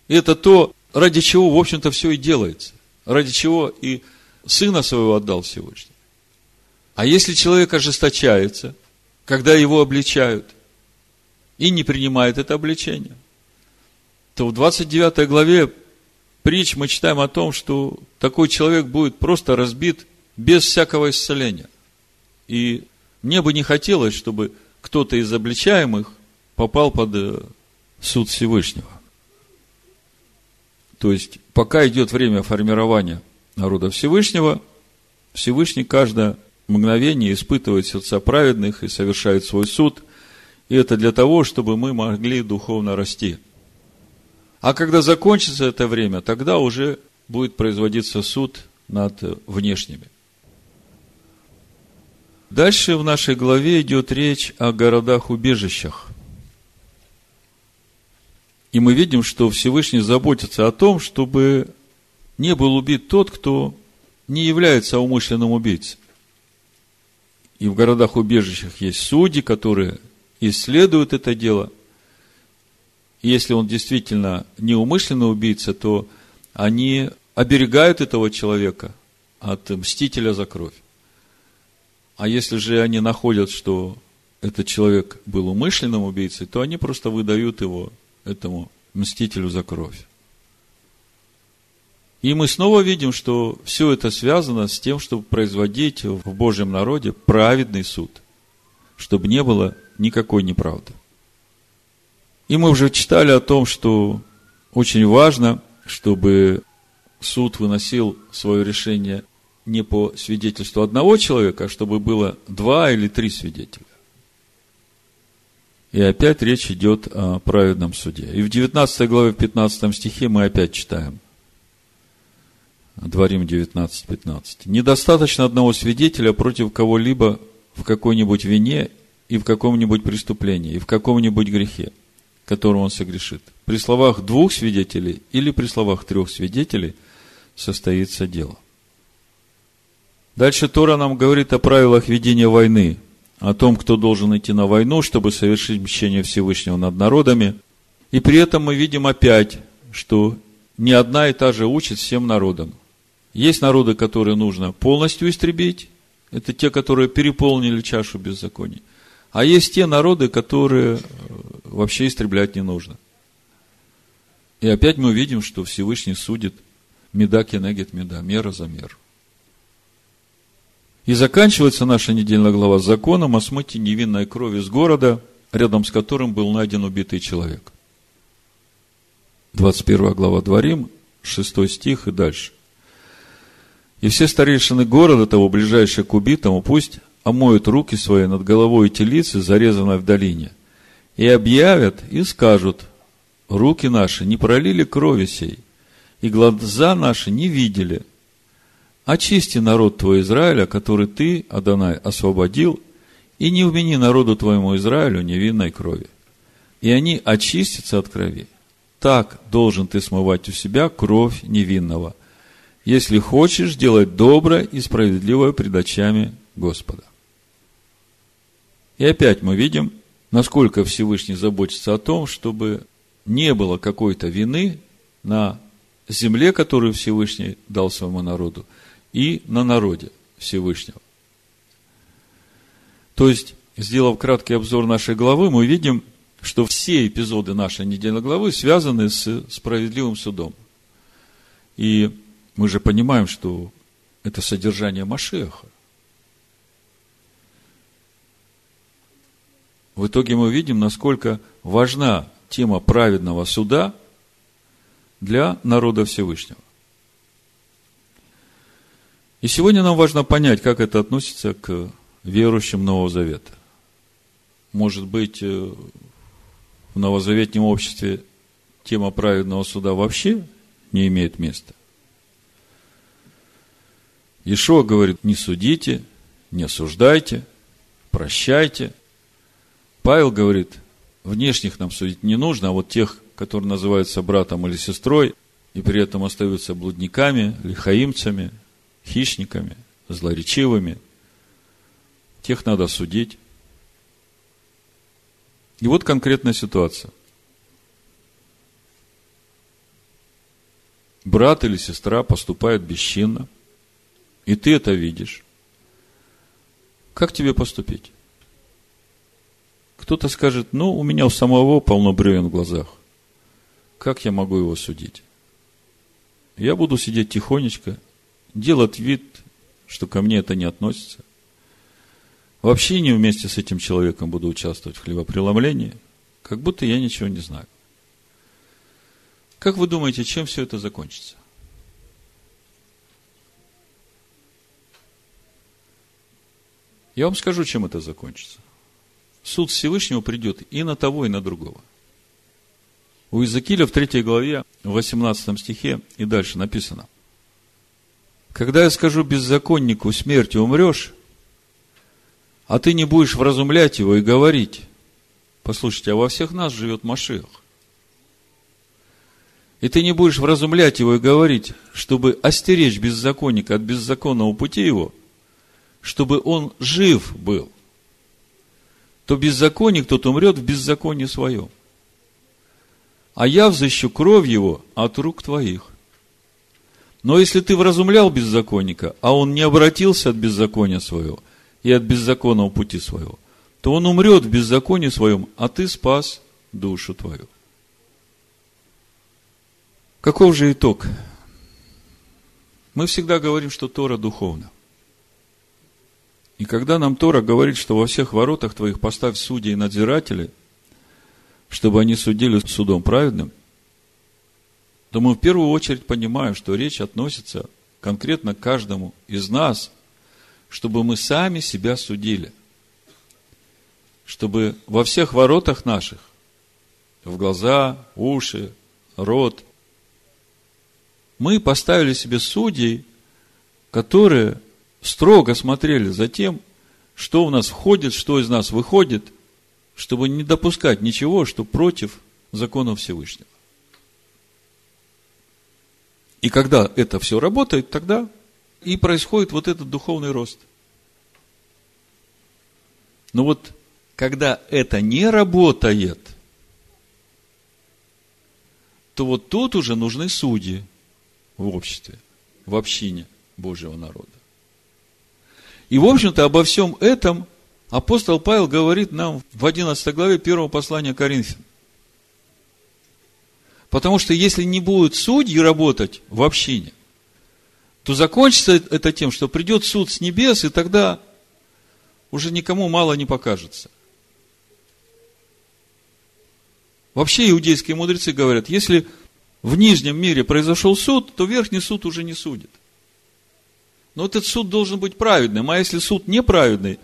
И это то, ради чего, в общем-то, все и делается. Ради чего и Сына Своего отдал Всевышний. А если человек ожесточается, когда его обличают, и не принимает это обличение, то в 29 главе притч мы читаем о том, что такой человек будет просто разбит без всякого исцеления. И мне бы не хотелось, чтобы кто-то из обличаемых попал под э, суд Всевышнего. То есть, пока идет время формирования народа Всевышнего, Всевышний каждое мгновение испытывает сердца праведных и совершает свой суд. И это для того, чтобы мы могли духовно расти. А когда закончится это время, тогда уже будет производиться суд над внешними. Дальше в нашей главе идет речь о городах-убежищах. И мы видим, что Всевышний заботится о том, чтобы не был убит тот, кто не является умышленным убийцей. И в городах-убежищах есть судьи, которые исследуют это дело. И если он действительно неумышленный убийца, то они оберегают этого человека от мстителя за кровь. А если же они находят, что этот человек был умышленным убийцей, то они просто выдают его этому мстителю за кровь. И мы снова видим, что все это связано с тем, чтобы производить в Божьем народе праведный суд, чтобы не было никакой неправды. И мы уже читали о том, что очень важно, чтобы суд выносил свое решение не по свидетельству одного человека, а чтобы было два или три свидетеля. И опять речь идет о праведном суде. И в 19 главе, в 15 стихе мы опять читаем. Дворим 19.15. Недостаточно одного свидетеля против кого-либо в какой-нибудь вине и в каком-нибудь преступлении, и в каком-нибудь грехе, которым он согрешит. При словах двух свидетелей или при словах трех свидетелей состоится дело. Дальше Тора нам говорит о правилах ведения войны, о том, кто должен идти на войну, чтобы совершить мщение Всевышнего над народами. И при этом мы видим опять, что не одна и та же учит всем народам. Есть народы, которые нужно полностью истребить. Это те, которые переполнили чашу беззаконий. А есть те народы, которые э, вообще истреблять не нужно. И опять мы видим, что Всевышний судит меда кенегет меда, мера за меру. И заканчивается наша недельная глава законом о смыте невинной крови с города, рядом с которым был найден убитый человек. 21 глава Дворим, 6 стих и дальше. И все старейшины города того, ближайшие к убитому, пусть омоют руки свои над головой телицы, зарезанной в долине, и объявят и скажут, руки наши не пролили крови сей, и глаза наши не видели. Очисти народ твой Израиля, который ты, Адонай, освободил, и не вмени народу твоему Израилю невинной крови. И они очистятся от крови. Так должен ты смывать у себя кровь невинного, если хочешь делать доброе и справедливое пред очами Господа. И опять мы видим, насколько Всевышний заботится о том, чтобы не было какой-то вины на земле, которую Всевышний дал своему народу, и на народе Всевышнего. То есть, сделав краткий обзор нашей главы, мы видим, что все эпизоды нашей недельной главы связаны с справедливым судом. И мы же понимаем, что это содержание Машеха. В итоге мы видим, насколько важна тема праведного суда для народа Всевышнего. И сегодня нам важно понять, как это относится к верующим Нового Завета. Может быть, э, в новозаветнем обществе тема праведного суда вообще не имеет места. Ишуа говорит, не судите, не осуждайте, прощайте. Павел говорит, внешних нам судить не нужно, а вот тех, которые называются братом или сестрой, и при этом остаются блудниками, лихаимцами, хищниками, злоречивыми, тех надо судить. И вот конкретная ситуация. Брат или сестра поступает бесчинно, и ты это видишь. Как тебе поступить? Кто-то скажет, ну, у меня у самого полно бревен в глазах. Как я могу его судить? Я буду сидеть тихонечко, делать вид, что ко мне это не относится. Вообще не вместе с этим человеком буду участвовать в хлебопреломлении, как будто я ничего не знаю. Как вы думаете, чем все это закончится? Я вам скажу, чем это закончится суд Всевышнего придет и на того, и на другого. У Иезекииля в 3 главе, в 18 стихе и дальше написано. Когда я скажу беззаконнику, смертью умрешь, а ты не будешь вразумлять его и говорить, послушайте, а во всех нас живет Машех. И ты не будешь вразумлять его и говорить, чтобы остеречь беззаконника от беззаконного пути его, чтобы он жив был – то беззаконник тот умрет в беззаконии своем. А я взыщу кровь его от рук твоих. Но если ты вразумлял беззаконника, а он не обратился от беззакония своего и от беззаконного пути своего, то он умрет в беззаконии своем, а ты спас душу твою. Каков же итог? Мы всегда говорим, что Тора духовна. И когда нам Тора говорит, что во всех воротах твоих поставь судей и надзирателей, чтобы они судили судом праведным, то мы в первую очередь понимаем, что речь относится конкретно к каждому из нас, чтобы мы сами себя судили. Чтобы во всех воротах наших, в глаза, уши, рот, мы поставили себе судей, которые строго смотрели за тем, что у нас входит, что из нас выходит, чтобы не допускать ничего, что против закона Всевышнего. И когда это все работает, тогда и происходит вот этот духовный рост. Но вот когда это не работает, то вот тут уже нужны судьи в обществе, в общине Божьего народа. И, в общем-то, обо всем этом апостол Павел говорит нам в 11 главе 1 послания Коринфян. Потому что если не будут судьи работать в общине, то закончится это тем, что придет суд с небес, и тогда уже никому мало не покажется. Вообще иудейские мудрецы говорят, если в нижнем мире произошел суд, то верхний суд уже не судит. Но этот суд должен быть праведным, а если суд неправедный,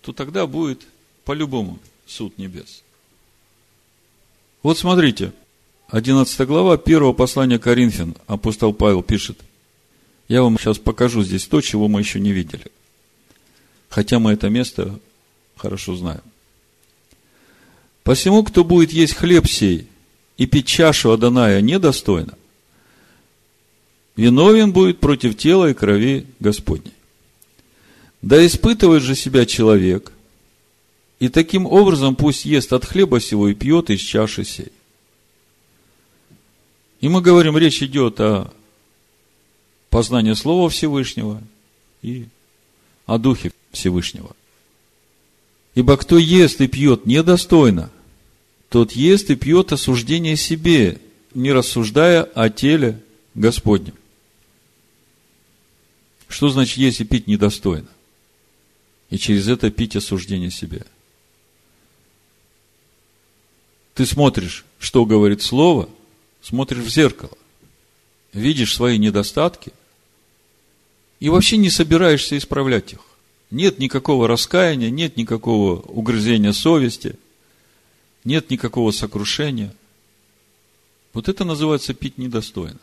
то тогда будет по-любому суд небес. Вот смотрите, 11 глава 1 послания Коринфян, апостол Павел пишет. Я вам сейчас покажу здесь то, чего мы еще не видели. Хотя мы это место хорошо знаем. Посему, кто будет есть хлеб сей и пить чашу Аданая недостойно, виновен будет против тела и крови Господней. Да испытывает же себя человек, и таким образом пусть ест от хлеба сего и пьет из чаши сей. И мы говорим, речь идет о познании Слова Всевышнего и о Духе Всевышнего. Ибо кто ест и пьет недостойно, тот ест и пьет осуждение себе, не рассуждая о теле Господнем. Что значит есть и пить недостойно? И через это пить осуждение себе. Ты смотришь, что говорит Слово, смотришь в зеркало, видишь свои недостатки и вообще не собираешься исправлять их. Нет никакого раскаяния, нет никакого угрызения совести, нет никакого сокрушения. Вот это называется пить недостойно.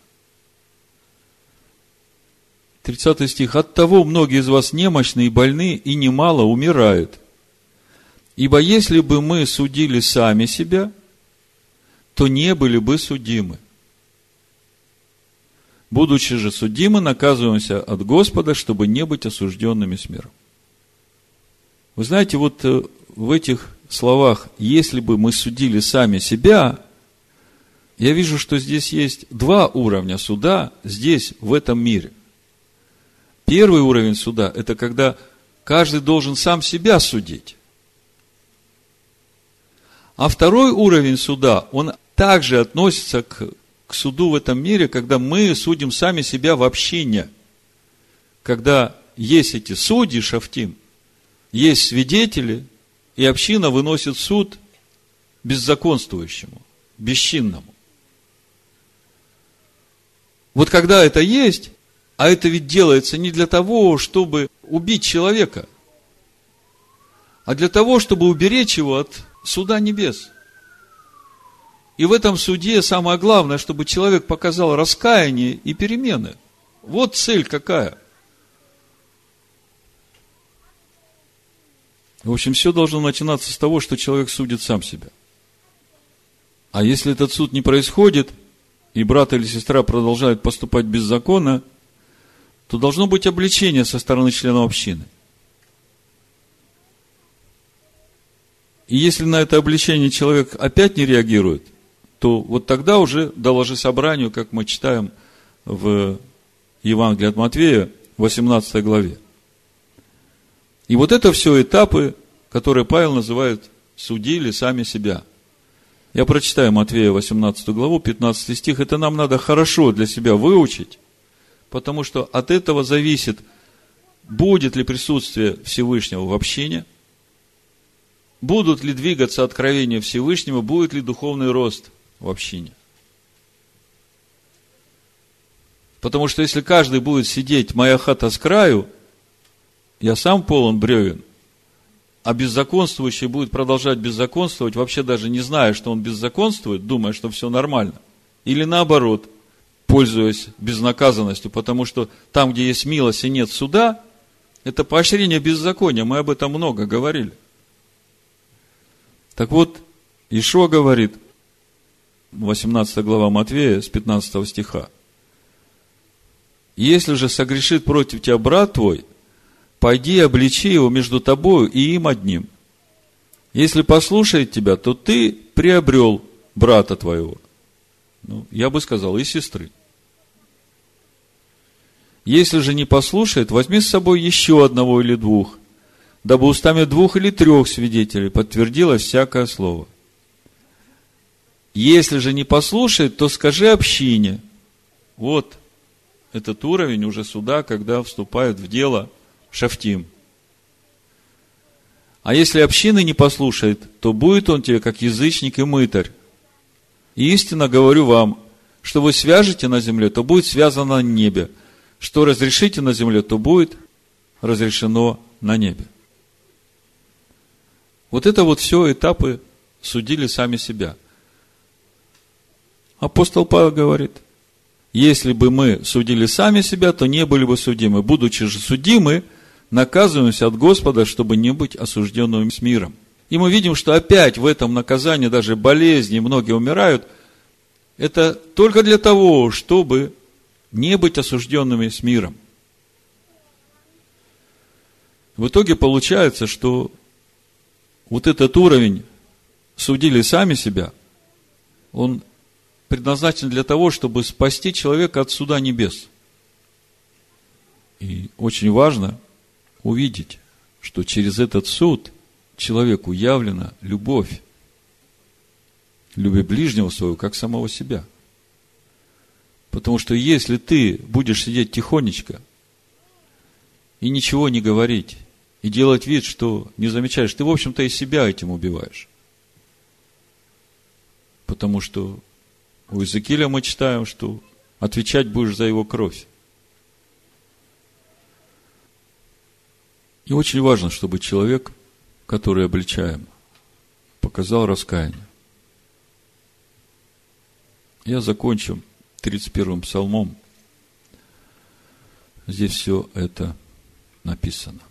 30 стих. От того многие из вас немощны и больны, и немало умирают. Ибо если бы мы судили сами себя – то не были бы судимы. Будучи же судимы, наказываемся от Господа, чтобы не быть осужденными с миром. Вы знаете, вот э, в этих словах, если бы мы судили сами себя, я вижу, что здесь есть два уровня суда здесь, в этом мире. Первый уровень суда – это когда каждый должен сам себя судить. А второй уровень суда, он также относится к, к суду в этом мире, когда мы судим сами себя в общине. Когда есть эти судьи, шафтим, есть свидетели, и община выносит суд беззаконствующему, бесчинному. Вот когда это есть, а это ведь делается не для того, чтобы убить человека, а для того, чтобы уберечь его от суда небес. И в этом суде самое главное, чтобы человек показал раскаяние и перемены. Вот цель какая. В общем, все должно начинаться с того, что человек судит сам себя. А если этот суд не происходит, и брат или сестра продолжают поступать беззаконно, то должно быть обличение со стороны членов общины. И если на это обличение человек опять не реагирует, то вот тогда уже доложи собранию, как мы читаем в Евангелии от Матвея, 18 главе. И вот это все этапы, которые Павел называет судили сами себя. Я прочитаю Матвея 18 главу, 15 стих. Это нам надо хорошо для себя выучить, потому что от этого зависит, будет ли присутствие Всевышнего в общине, будут ли двигаться откровения Всевышнего, будет ли духовный рост – в общине. Потому что если каждый будет сидеть, моя хата с краю, я сам полон бревен, а беззаконствующий будет продолжать беззаконствовать, вообще даже не зная, что он беззаконствует, думая, что все нормально. Или наоборот, пользуясь безнаказанностью, потому что там, где есть милость и нет суда, это поощрение беззакония, мы об этом много говорили. Так вот, Ишо говорит, 18 глава Матвея с 15 стиха. Если же согрешит против тебя брат твой, пойди обличи его между тобою и им одним. Если послушает тебя, то ты приобрел брата твоего. Ну, я бы сказал, и сестры. Если же не послушает, возьми с собой еще одного или двух, дабы устами двух или трех свидетелей подтвердилось всякое слово. Если же не послушает, то скажи общине. Вот этот уровень уже суда, когда вступают в дело шафтим. А если общины не послушает, то будет он тебе как язычник и мытарь. И истинно говорю вам, что вы свяжете на земле, то будет связано на небе. Что разрешите на земле, то будет разрешено на небе. Вот это вот все этапы судили сами себя. Апостол Павел говорит, если бы мы судили сами себя, то не были бы судимы. Будучи же судимы, наказываемся от Господа, чтобы не быть осужденными с миром. И мы видим, что опять в этом наказании даже болезни, многие умирают, это только для того, чтобы не быть осужденными с миром. В итоге получается, что вот этот уровень судили сами себя, он предназначен для того, чтобы спасти человека от суда небес. И очень важно увидеть, что через этот суд человеку явлена любовь. Люби ближнего своего, как самого себя. Потому что если ты будешь сидеть тихонечко и ничего не говорить, и делать вид, что не замечаешь, ты, в общем-то, и себя этим убиваешь. Потому что у Иезекииля мы читаем, что отвечать будешь за его кровь. И очень важно, чтобы человек, который обличаем, показал раскаяние. Я закончу 31-м псалмом. Здесь все это написано.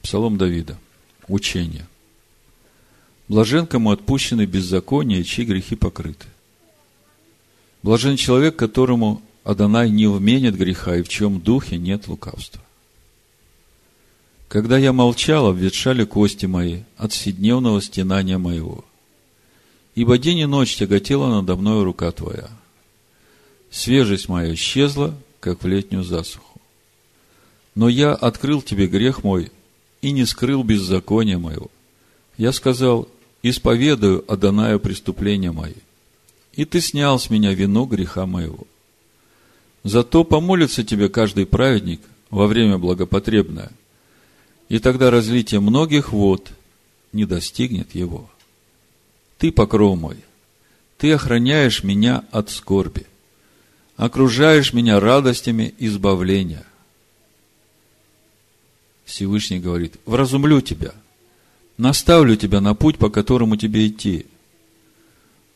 Псалом Давида. Учение. Блажен, кому отпущены беззакония, чьи грехи покрыты. Блажен человек, которому Адонай не вменит греха, и в чем духе нет лукавства. Когда я молчал, обветшали кости мои от вседневного стенания моего. Ибо день и ночь тяготела надо мною рука твоя. Свежесть моя исчезла, как в летнюю засуху. Но я открыл тебе грех мой и не скрыл беззакония моего. Я сказал, исповедую Адонаю преступления мои. И ты снял с меня вину греха моего. Зато помолится тебе каждый праведник во время благопотребное, и тогда разлитие многих вод не достигнет его. Ты покров мой, ты охраняешь меня от скорби, окружаешь меня радостями избавления. Всевышний говорит, вразумлю тебя – наставлю тебя на путь, по которому тебе идти.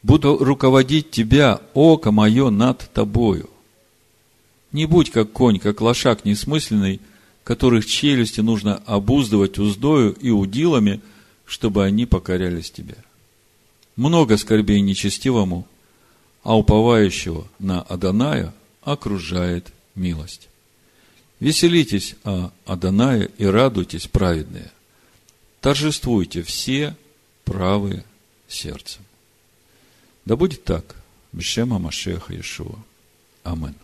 Буду руководить тебя, око мое, над тобою. Не будь как конь, как лошак несмысленный, которых челюсти нужно обуздывать уздою и удилами, чтобы они покорялись тебе. Много скорбей нечестивому, а уповающего на Аданая окружает милость. Веселитесь о Адонае и радуйтесь, праведные – торжествуйте все правые сердцем. Да будет так. Бешема Машеха Иешуа. Амин.